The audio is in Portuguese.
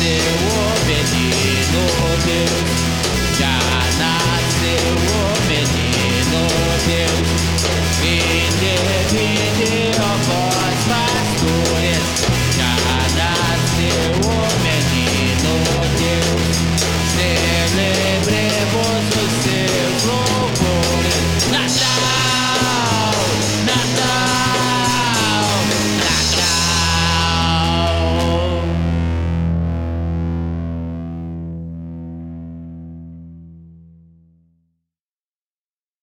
seu ofendido Deus. Já